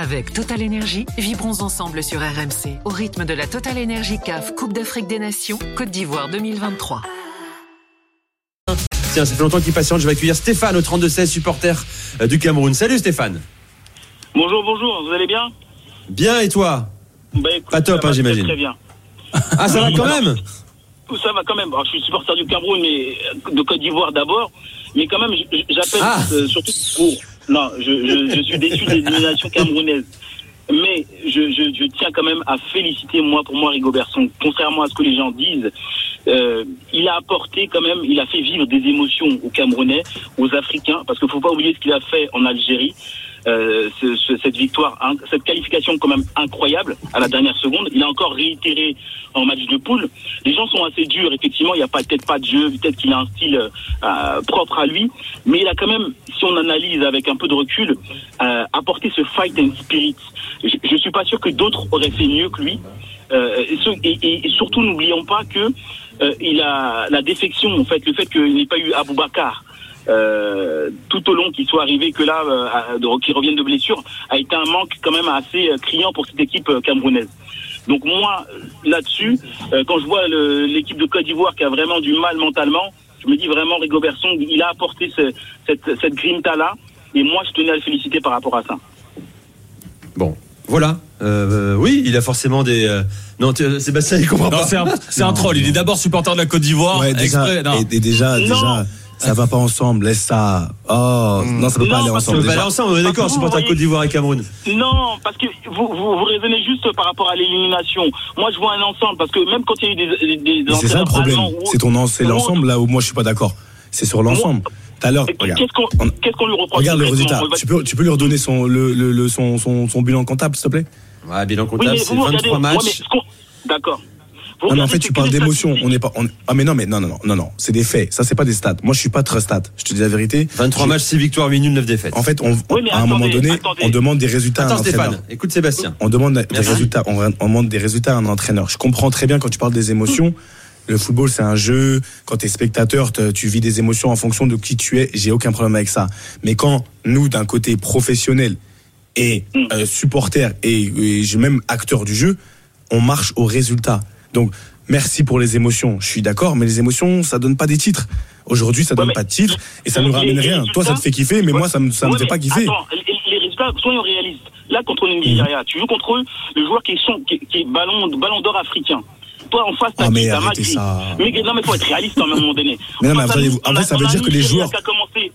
Avec Total Énergie, vibrons ensemble sur RMC au rythme de la Total Énergie CAF Coupe d'Afrique des Nations Côte d'Ivoire 2023. Tiens, ça fait longtemps qu'il patiente. Je vais accueillir Stéphane au 32-16, supporter euh, du Cameroun. Salut Stéphane. Bonjour, bonjour, vous allez bien? Bien et toi? Bah, écoute, Pas top, hein, j'imagine. Très bien. Ah, ça va quand même? Ça va quand même. Alors, je suis supporter du Cameroun, mais de Côte d'Ivoire d'abord. Mais quand même, j'appelle Ah. euh, surtout pour. Non, je, je, je suis déçu de l'élimination camerounaise. Mais je, je, je tiens quand même à féliciter, moi, pour moi, Rigo Berson. Contrairement à ce que les gens disent, euh, il a apporté quand même, il a fait vivre des émotions aux Camerounais, aux Africains, parce qu'il faut pas oublier ce qu'il a fait en Algérie. Euh, ce- ce- cette victoire, hein, cette qualification quand même incroyable à la dernière seconde. Il a encore réitéré en match de poule. Les gens sont assez durs, effectivement. Il n'y a peut-être pas de jeu, peut-être qu'il a un style euh, propre à lui, mais il a quand même, si on analyse avec un peu de recul, euh, apporté ce fight and spirit. Je, je suis pas sûr que d'autres auraient fait mieux que lui. Et, surtout, n'oublions pas que il a la défection, en fait, le fait qu'il n'ait pas eu Aboubacar euh, tout au long qu'il soit arrivé que là, euh, à- de- qu'il revienne de blessure, a été un manque quand même assez euh, criant pour cette équipe euh, camerounaise. Donc moi, là-dessus, euh, quand je vois l'équipe de Côte d'Ivoire qui a vraiment du mal mentalement, je me dis vraiment Rigo Berson, il a apporté ce- cette, cette grinta-là, et moi je tenais à le féliciter par rapport à ça. Bon, voilà. Euh, oui, il a forcément des. euh, Non, tu- Sébastien, il comprend Non, pas. c'est un, c'est un Non. troll. Il est d'abord supporter de la Côte d'Ivoire. Ouais, déjà, exprès. Non. et, et déjà, Non. déjà, ça va pas ensemble. Laisse ça. Oh, non, ça peut Non, pas aller parce que On ensemble. va aller ensemble, on est d'accord, que supporter vous Côte d'Ivoire et Cameroun. Non, parce que vous, vous, vous raisonnez juste par rapport à l'élimination. Moi je vois un ensemble, parce que même quand il y a eu des, c'est ça le problème. C'est ton, c'est l'ensemble là où moi je suis pas d'accord. C'est sur l'ensemble. Tout à l'heure, regarde. Qu'est-ce qu'on lui reproche Regarde le résultat. Tu peux, tu peux lui redonner son, le, le, le- son, son, son bilan comptable, s'il te plaît? Ouais, bilan comptable, c'est vous regardez- 23 ouais, mais matchs. D'accord. Non, mais en fait, tu parles les d'émotion. On n'est pas. on- Ah, mais non, mais non, non, non, non, non. C'est des faits. Ça, c'est pas des stats. Moi, je suis pas très stat. Je te dis la vérité. 23 Je- matchs, 6 victoires, 8 nuls, 9 défaites. En fait, on, Oui, mais à un moment donné, attendez. on demande des résultats à un entraîneur. Stéphane, écoute Sébastien. On demande des résultats. On, on demande des résultats à un entraîneur. Je comprends très bien quand tu parles des émotions. Le football, c'est un jeu. Quand tu es spectateur, te- tu vis des émotions en fonction de qui tu es. J'ai aucun problème avec ça. Mais quand nous, d'un côté professionnel et euh, supporter et, et j'ai même acteur du jeu, on marche au résultat. Donc, merci pour les émotions. Je suis d'accord, mais les émotions, ça donne pas des titres. Aujourd'hui, ça donne pas de titres et ça nous ramène rien. Toi, ça te fait kiffer, mais moi, ça me, ça me fait pas kiffer. Attends, les, résultats, soyons réalistes. Là, contre le Nigeria, tu joues contre eux, le joueur qui est, son- qui, qui est ballon, ballon d'or africain. Toi, en face, t'as Ah, mais arrêtez ça. Mais non, mais faut être réaliste à un moment donné. Mais non, mais Face à attendez, nous, vous- en on fait, a- ça veut dire que les joueurs- Qui a commencé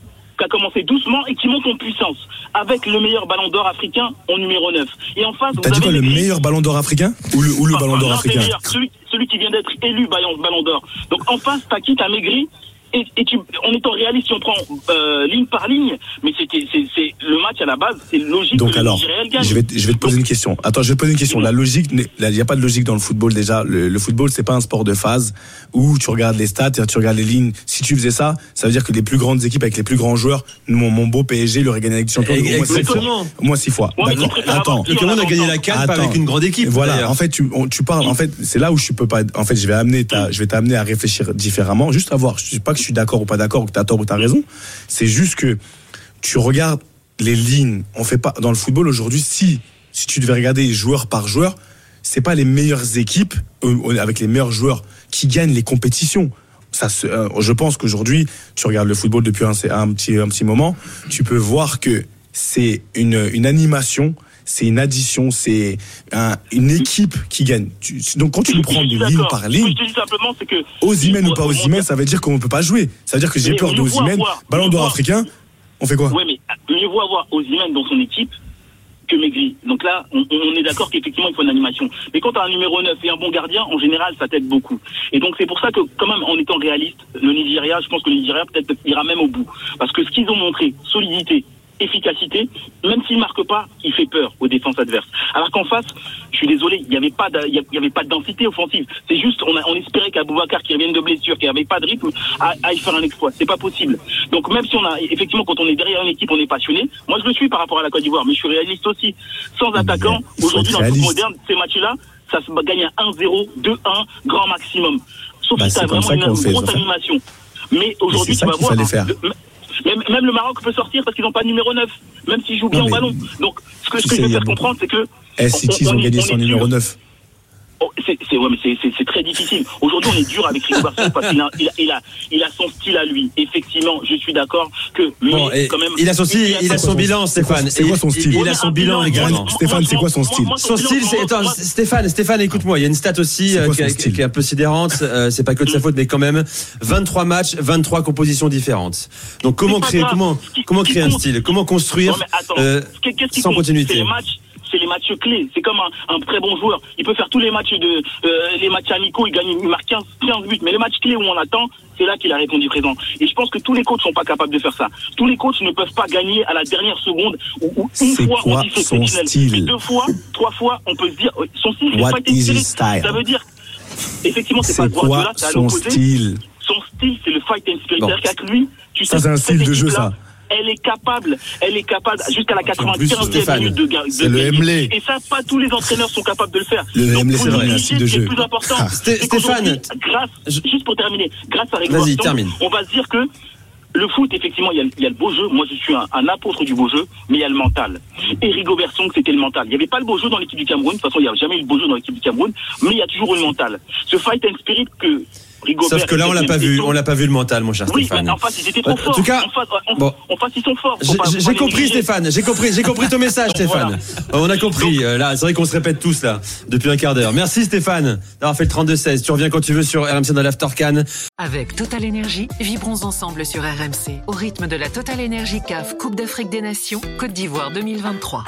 commencé doucement et qui monte en puissance avec le meilleur ballon d'or africain en numéro 9. Et en face, T'as vous dit quoi, le meilleur ballon d'or africain ou le, ou le Enfin, ballon d'or africain celui, celui qui vient d'être élu ballon, ballon d'or. Donc en face, t'as qui T'as Maigri et, et tu, en étant réaliste, si on prend euh, ligne par ligne, mais c'était c'est c'est- le match à la base, c'est logique Donc que alors, le gagne. je vais, te- je vais te poser une question. Attends, je vais te poser une question. La logique, il n'y a pas de logique dans le football déjà. Le, le football, c'est pas un sport de phase où tu regardes les stats, tu regardes les lignes. Si tu faisais ça, ça veut dire que les plus grandes équipes avec les plus grands joueurs, mon, mon beau PSG, il aurait gagné Ligue des Champions au moins six fois. Exactement. Au moins six fois. Ouais, D'accord. Attends. Le Cameroun a gagné la CAN avec une grande équipe. Voilà, en fait, tu, on- tu parles. En fait, c'est là où je peux pas. En fait, je vais amener, ta, je vais t'amener à réfléchir différemment. Juste à voir. Je dis pas que je suis d'accord ou pas d'accord, que t'as tort ou t'as raison. C'est juste que tu regardes les lignes. On fait pas dans le football aujourd'hui. Si si tu devais regarder joueur par joueur, c'est pas les meilleures équipes euh, avec les meilleurs joueurs qui gagnent les compétitions. Ça, euh, je pense qu'aujourd'hui, tu regardes le football depuis un, un petit un petit moment, tu peux voir que c'est une une animation c'est une addition, c'est un- une équipe qui gagne. Tu- donc quand tu nous prends de ligne par ligne, Je te dis simplement, c'est que. Osimhen ou pas Osimhen, ça veut dire qu'on ne peut pas jouer. Ça veut dire que j'ai peur de ballon d'or africain. On fait quoi Ouais, mais mieux vaut avoir Osimhen dans son équipe que Maigri. Donc là, on, on est d'accord qu'effectivement, il faut une animation. Mais quand tu as un numéro 9 et un bon gardien, en général, ça t'aide beaucoup. Et donc, c'est pour ça que, quand même, en étant réaliste, le Nigeria, je pense que le Nigeria peut-être ira même au bout. Parce que ce qu'ils ont montré, solidité, efficacité, même s'il marque pas, il fait peur aux défenses adverses. Alors qu'en face, je suis désolé, il n'y avait pas, de- il y avait pas de densité offensive. C'est juste, on, a, on espérait qu'Aboubacar, qui revienne de blessure, qui n'avait pas de rythme, aille faire un exploit. C'est pas possible. Donc même si on a, effectivement, quand on est derrière une équipe, on est passionné. Moi, je le suis par rapport à la Côte d'Ivoire, mais je suis réaliste aussi. Sans attaquant, aujourd'hui, dans le foot moderne, ces matchs-là, ça se gagne à 1-0, 2-1, grand maximum. Sauf Bah, si tu as vraiment une, grosse animation. Mais aujourd'hui, tu vas voir. Même, même le Maroc peut sortir parce qu'ils n'ont pas de numéro 9, même s'ils jouent bien Non, au ballon. Donc, ce que, ce que je veux faire comprendre, c'est que. Eh, City, ils ont on gagné on sans numéro dur. 9. Oh, c'est ouais, c'est- très difficile. Aujourd'hui, on est dur avec Rigo Garçon parce qu'il a, il a, il a, il a son style à lui. Effectivement, je suis d'accord que. Bon, mais et quand même, il a son style, il a son son- bilan, Stéphane. c'est quoi son style Il a son bilan également. Stéphane, c'est quoi son style Son style, c'est. Attends, Stéphane, Stéphane, écoute-moi. Il y a une stat aussi C'est euh, quoi qui, est- style qui est un peu sidérante. euh, c'est pas que de sa faute, mais quand même. 23 matchs, 23 compositions différentes. Donc comment créer, comment, créer un style? Comment construire Non, mais attends, euh, sans continuité? C'est les matchs. Clés. C'est comme un, un très bon joueur. Il peut faire tous les matchs de euh, les matchs amicaux, il gagne, il marque 15, 15 buts. Mais les matchs clés où on attend, c'est là qu'il a répondu présent. Et je pense que tous les coachs sont pas capables de faire ça. Tous les coachs ne peuvent pas gagner à la dernière seconde ou, une fois quoi on dit c'est son exceptionnel. style? Mais deux fois, trois fois, on peut se dire euh, son style. What pas is his style? Ça veut dire effectivement c'est pas quoi Guardiola, c'est à son style? Son style, c'est le fight and spirit. Bon. C'est-à-dire qu'avec lui, tu sais, c'est un style de jeu, ça. Elle est capable, elle est capable jusqu'à la En plus, 95e Stéphane, minute de, de c'est le. Emlé. Et ça, pas tous les entraîneurs sont capables de le faire. Le faut c'est vrai, c'est le plus important. Ah. Stéphane, grâce, juste pour terminer, grâce à termine. on va se dire que le foot, effectivement, il y, a, il y a le beau jeu. Moi, je suis un, un apôtre du beau jeu, mais il y a le mental. Et Rigobert Song, c'était le mental. Il n'y avait pas le beau jeu dans l'équipe du Cameroun. De toute façon, il n'y a jamais eu le beau jeu dans l'équipe du Cameroun, mais il y a toujours eu le mental. Ce fight and spirit que Rigobert... Sauf que là, on l'a pas vu. On l'a pas vu le mental, mon cher Oui, Stéphane. mais en face, ils étaient trop En forts. tout cas, en face, en, bon. en face, ils sont forts. J'ai compris. Stéphane, j'ai compris, j'ai compris ton message Stéphane. Euh, On a compris. euh, Là, c'est vrai qu'on se répète tous là depuis un quart d'heure. Merci Stéphane d'avoir fait le 32-16. Tu reviens quand tu veux sur RMC dans l'After Can. Avec Total Énergie, vibrons ensemble sur RMC au rythme de la Total Énergie CAF Coupe d'Afrique des Nations Côte d'Ivoire 2023.